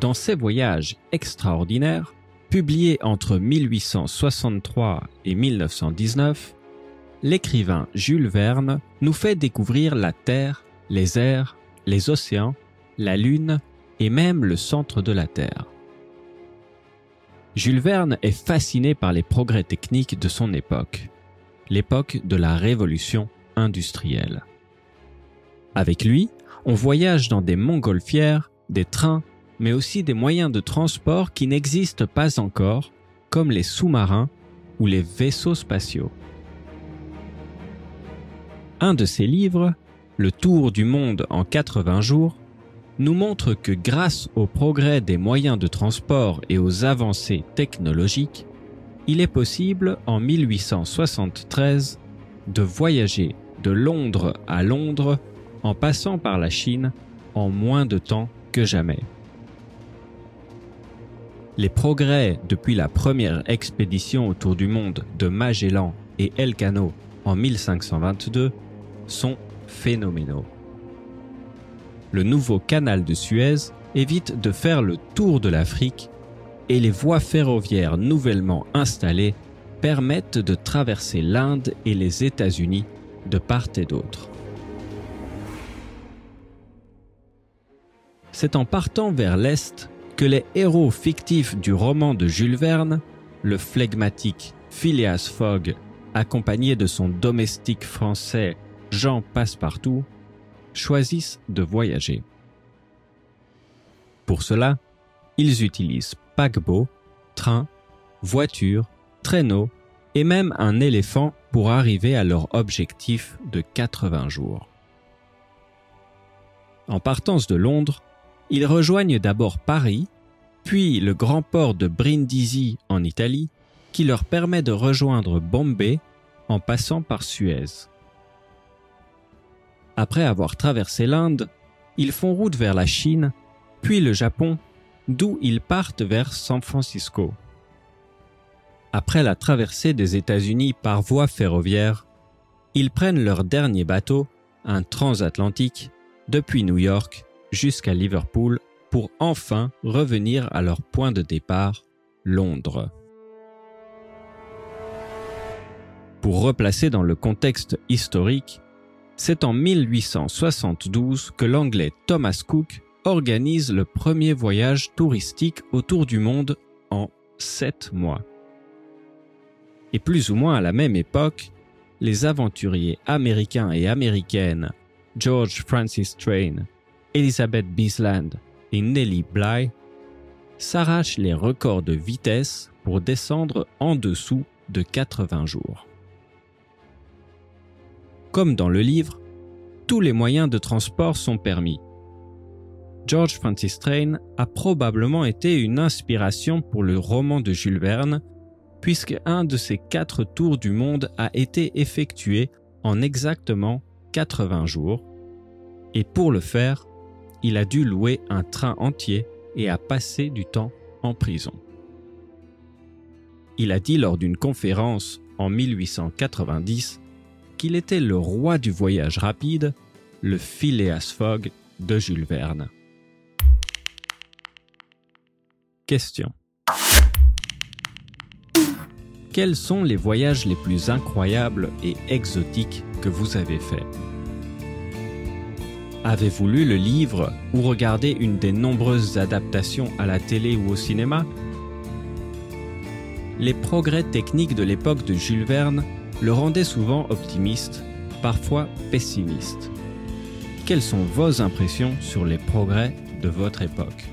Dans ses voyages extraordinaires, publiés entre 1863 et 1919, l'écrivain Jules Verne nous fait découvrir la Terre, les airs, les océans, la Lune et même le centre de la Terre. Jules Verne est fasciné par les progrès techniques de son époque, l'époque de la révolution industrielle. Avec lui, on voyage dans des montgolfières, des trains, mais aussi des moyens de transport qui n'existent pas encore, comme les sous-marins ou les vaisseaux spatiaux. Un de ses livres, Le Tour du monde en 80 jours, nous montre que grâce au progrès des moyens de transport et aux avancées technologiques, il est possible en 1873 de voyager de Londres à Londres en passant par la Chine en moins de temps que jamais. Les progrès depuis la première expédition autour du monde de Magellan et Elcano en 1522 sont phénoménaux. Le nouveau canal de Suez évite de faire le tour de l'Afrique et les voies ferroviaires nouvellement installées permettent de traverser l'Inde et les États-Unis de part et d'autre. C'est en partant vers l'Est que les héros fictifs du roman de Jules Verne, le flegmatique Phileas Fogg, accompagné de son domestique français Jean Passepartout, choisissent de voyager. Pour cela, ils utilisent paquebot, train, voiture, traîneau et même un éléphant pour arriver à leur objectif de 80 jours. En partance de Londres, ils rejoignent d'abord Paris, puis le grand port de Brindisi en Italie, qui leur permet de rejoindre Bombay en passant par Suez. Après avoir traversé l'Inde, ils font route vers la Chine, puis le Japon, d'où ils partent vers San Francisco. Après la traversée des États-Unis par voie ferroviaire, ils prennent leur dernier bateau, un transatlantique, depuis New York jusqu'à Liverpool pour enfin revenir à leur point de départ, Londres. Pour replacer dans le contexte historique, c'est en 1872 que l'anglais Thomas Cook organise le premier voyage touristique autour du monde en sept mois. Et plus ou moins à la même époque, les aventuriers américains et américaines George Francis Train, Elizabeth Bisland et Nellie Bly s'arrachent les records de vitesse pour descendre en dessous de 80 jours. Comme dans le livre, tous les moyens de transport sont permis. George Francis Train a probablement été une inspiration pour le roman de Jules Verne puisque un de ces quatre tours du monde a été effectué en exactement 80 jours, et pour le faire, il a dû louer un train entier et a passé du temps en prison. Il a dit lors d'une conférence en 1890 qu'il était le roi du voyage rapide, le Phileas Fogg de Jules Verne. Question quels sont les voyages les plus incroyables et exotiques que vous avez faits? Avez-vous lu le livre ou regardé une des nombreuses adaptations à la télé ou au cinéma? Les progrès techniques de l'époque de Jules Verne le rendaient souvent optimiste, parfois pessimiste. Quelles sont vos impressions sur les progrès de votre époque?